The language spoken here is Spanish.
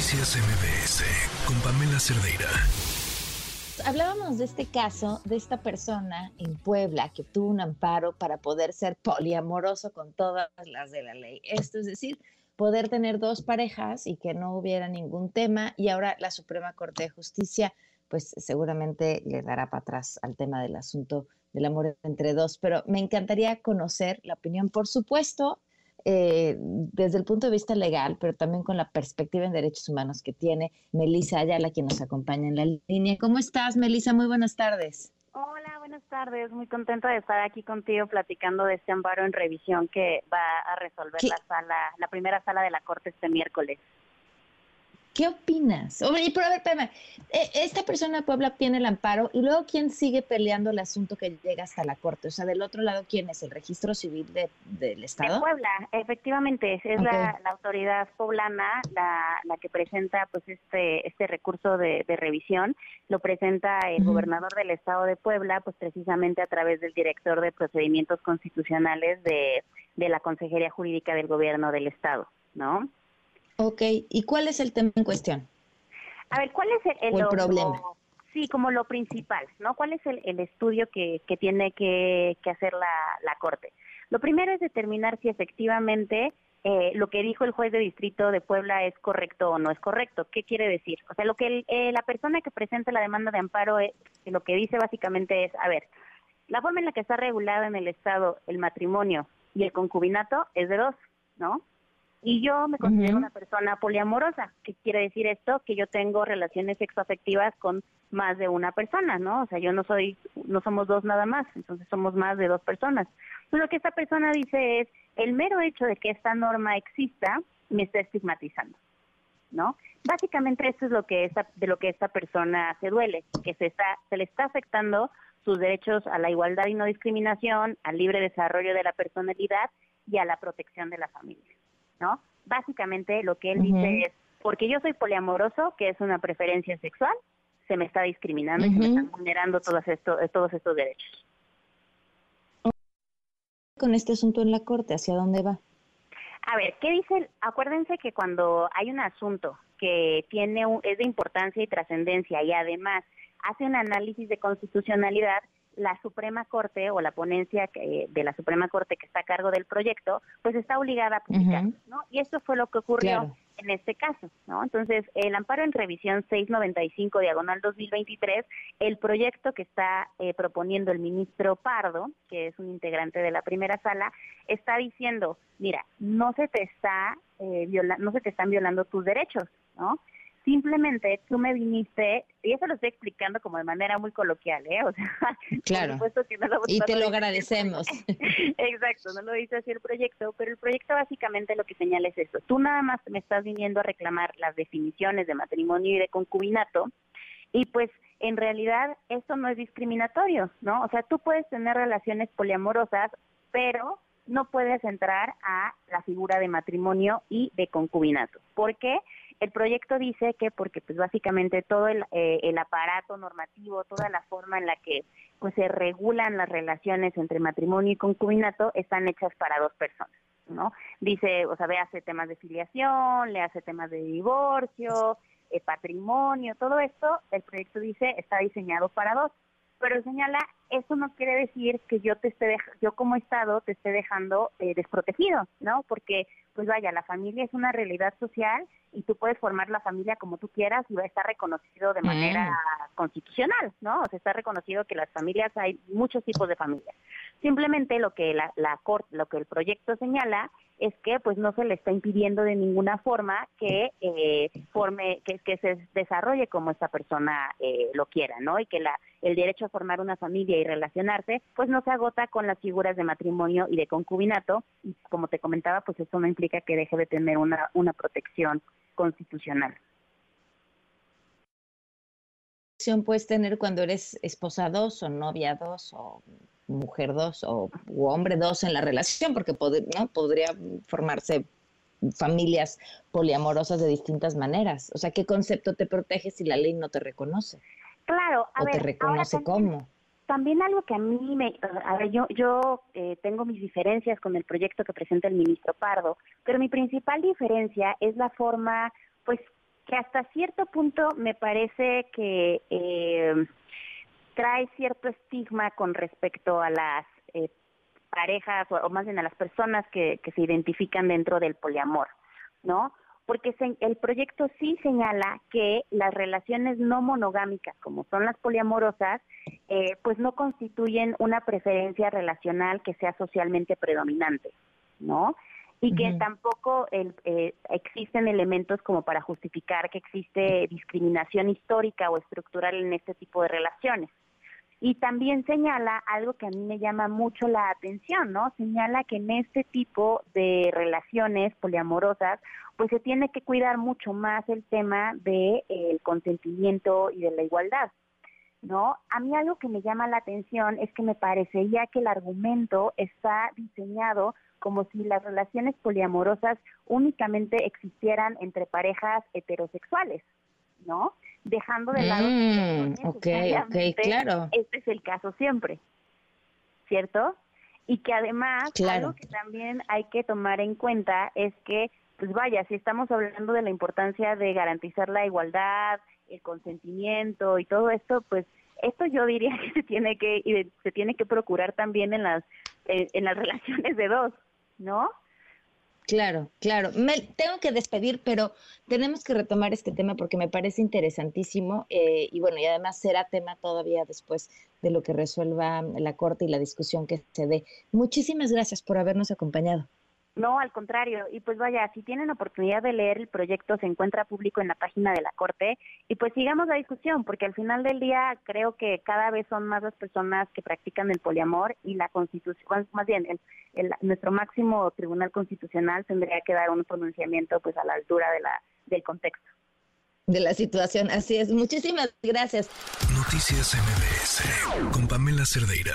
Noticias MBS con Pamela Cerdeira. Hablábamos de este caso, de esta persona en Puebla que tuvo un amparo para poder ser poliamoroso con todas las de la ley. Esto es decir, poder tener dos parejas y que no hubiera ningún tema. Y ahora la Suprema Corte de Justicia, pues seguramente le dará para atrás al tema del asunto del amor entre dos. Pero me encantaría conocer la opinión, por supuesto, eh, desde el punto de vista legal, pero también con la perspectiva en derechos humanos que tiene Melisa Ayala, quien nos acompaña en la línea. ¿Cómo estás, Melisa? Muy buenas tardes. Hola, buenas tardes. Muy contenta de estar aquí contigo platicando de este amparo en revisión que va a resolver la sala, la primera sala de la Corte este miércoles. ¿Qué opinas? Oye, pero a ver, espérame. Eh, esta persona de Puebla tiene el amparo y luego ¿quién sigue peleando el asunto que llega hasta la corte? O sea, del otro lado, ¿quién es? ¿El registro civil del Estado? De Puebla, efectivamente. Es la, autoridad poblana la, que presenta pues este este recurso de, revisión. Lo presenta el gobernador del Estado de Puebla, pues precisamente a través del director de procedimientos constitucionales de, de la Consejería Jurídica del Gobierno del Estado, ¿no? Ok, ¿y cuál es el tema en cuestión? A ver, ¿cuál es el, problema? sí, como lo principal, ¿no? ¿Cuál es el, estudio que, tiene que, hacer la, Corte? Lo primero es determinar si efectivamente eh, lo que dijo el juez de distrito de Puebla es correcto o no es correcto. ¿Qué quiere decir? O sea, lo que eh, la persona que presenta la demanda de amparo es, eh, lo que dice básicamente es, a ver, la forma en la que está regulada en el Estado el matrimonio y el concubinato es de dos, ¿no? Y yo me considero una persona poliamorosa. ¿Qué quiere decir esto? Que yo tengo relaciones sexoafectivas con más de una persona, ¿no? O sea, yo no soy, no somos dos nada más, entonces somos más de dos personas. Entonces, lo que esta persona dice es, el mero hecho de que esta norma exista me está estigmatizando, ¿no? Básicamente esto es lo que esta, de lo que esta persona se duele, que se está, se le está afectando sus derechos a la igualdad y no discriminación, al libre desarrollo de la personalidad y a la protección de la familia. ¿No? Básicamente lo que él dice es, porque yo soy poliamoroso, que es una preferencia sexual, se me está discriminando y se me están vulnerando todos estos, todos estos derechos. Con este asunto en la Corte, ¿hacia dónde va? A ver, ¿qué dice? Acuérdense que cuando hay un asunto que tiene es de importancia y trascendencia y además hace un análisis de constitucionalidad, la Suprema Corte o la ponencia de la Suprema Corte que está a cargo del proyecto, pues está obligada a publicar, ¿no? Y esto fue lo que ocurrió en este caso, ¿no? Entonces, el amparo en revisión 695 diagonal 2023, el proyecto que está eh, proponiendo el ministro Pardo, que es un integrante de la primera sala, está diciendo, mira, no se te está eh, viola no se te están violando tus derechos, ¿no? Simplemente tú me viniste, y eso lo estoy explicando como de manera muy coloquial, ¿eh? O sea, claro. que no lo, y te lo agradecemos. Exacto, no lo dice así el proyecto, pero el proyecto básicamente lo que señala es esto. Tú nada más me estás viniendo a reclamar las definiciones de matrimonio y de concubinato, y pues en realidad esto no es discriminatorio, ¿no? O sea, tú puedes tener relaciones poliamorosas, pero no puedes entrar a la figura de matrimonio y de concubinato. ¿Por qué? El proyecto dice que porque pues básicamente todo el, eh, el aparato normativo, toda la forma en la que pues se regulan las relaciones entre matrimonio y concubinato están hechas para dos personas, ¿no? Dice, o sea, ve hace temas de filiación, le hace temas de divorcio, eh, patrimonio, todo esto, el proyecto dice está diseñado para dos pero señala, eso no quiere decir que yo te esté yo como Estado te esté dejando eh, desprotegido, ¿no? Porque, pues vaya, la familia es una realidad social y tú puedes formar la familia como tú quieras y va a estar reconocido de manera mm. constitucional, ¿no? O sea, está reconocido que las familias, hay muchos tipos de familias. Simplemente lo que la, la corte, lo que el proyecto señala es que pues no se le está impidiendo de ninguna forma que eh, forme que, se desarrolle como esta persona eh, lo quiera no y que la el derecho a formar una familia y relacionarse pues no se agota con las figuras de matrimonio y de concubinato. Y como te comentaba pues eso no implica que deje de tener una una protección constitucional. Puedes tener cuando eres esposa dos o novia dos o mujer dos o hombre dos en la relación, porque ¿no? podría formarse familias poliamorosas de distintas maneras. O sea, ¿qué concepto te protege si la ley no te reconoce? Claro, a o te reconoce cómo. También algo que a mí me, a ver, yo, yo eh, tengo mis diferencias con el proyecto que presenta el ministro Pardo, pero mi principal diferencia es la forma, pues, que hasta cierto punto me parece que eh, trae cierto estigma con respecto a las eh, parejas o, más bien a las personas que, que se identifican dentro del poliamor, ¿no? Porque el proyecto sí señala que las relaciones no monogámicas, como son las poliamorosas, eh, pues no constituyen una preferencia relacional que sea socialmente predominante, ¿no? y que tampoco eh, existen elementos como para justificar que existe discriminación histórica o estructural en este tipo de relaciones. Y también señala algo que a mí me llama mucho la atención, ¿no? Señala que en este tipo de relaciones poliamorosas, pues se tiene que cuidar mucho más el tema del de, consentimiento y de la igualdad. ¿no? A mí algo que me llama la atención es que me parecería que el argumento está diseñado como si las relaciones poliamorosas únicamente existieran entre parejas heterosexuales, ¿no? Dejando de lado mm, okay, okay, claro. este es el caso siempre, ¿cierto? Y que además algo que también hay que tomar en cuenta es que, pues vaya, si estamos hablando de la importancia de garantizar la igualdad, el consentimiento y todo esto, pues esto yo diría que se tiene que se tiene que procurar también en las eh, en las relaciones de dos, ¿no? Claro, claro. Me tengo que despedir, pero tenemos que retomar este tema porque me parece interesantísimo eh, y bueno, y además será tema todavía después de lo que resuelva la Corte y la discusión que se dé. Muchísimas gracias por habernos acompañado. No, al contrario. Y pues vaya, si tienen oportunidad de leer el proyecto, se encuentra público en la página de la Corte. Y pues sigamos la discusión, porque al final del día creo que cada vez son más las personas que practican el poliamor y la Constitución, más bien, el, nuestro máximo Tribunal Constitucional tendría que dar un pronunciamiento pues a la altura de la, del contexto. De la situación, así es. Muchísimas gracias. Noticias MBS con Pamela Cerdeira.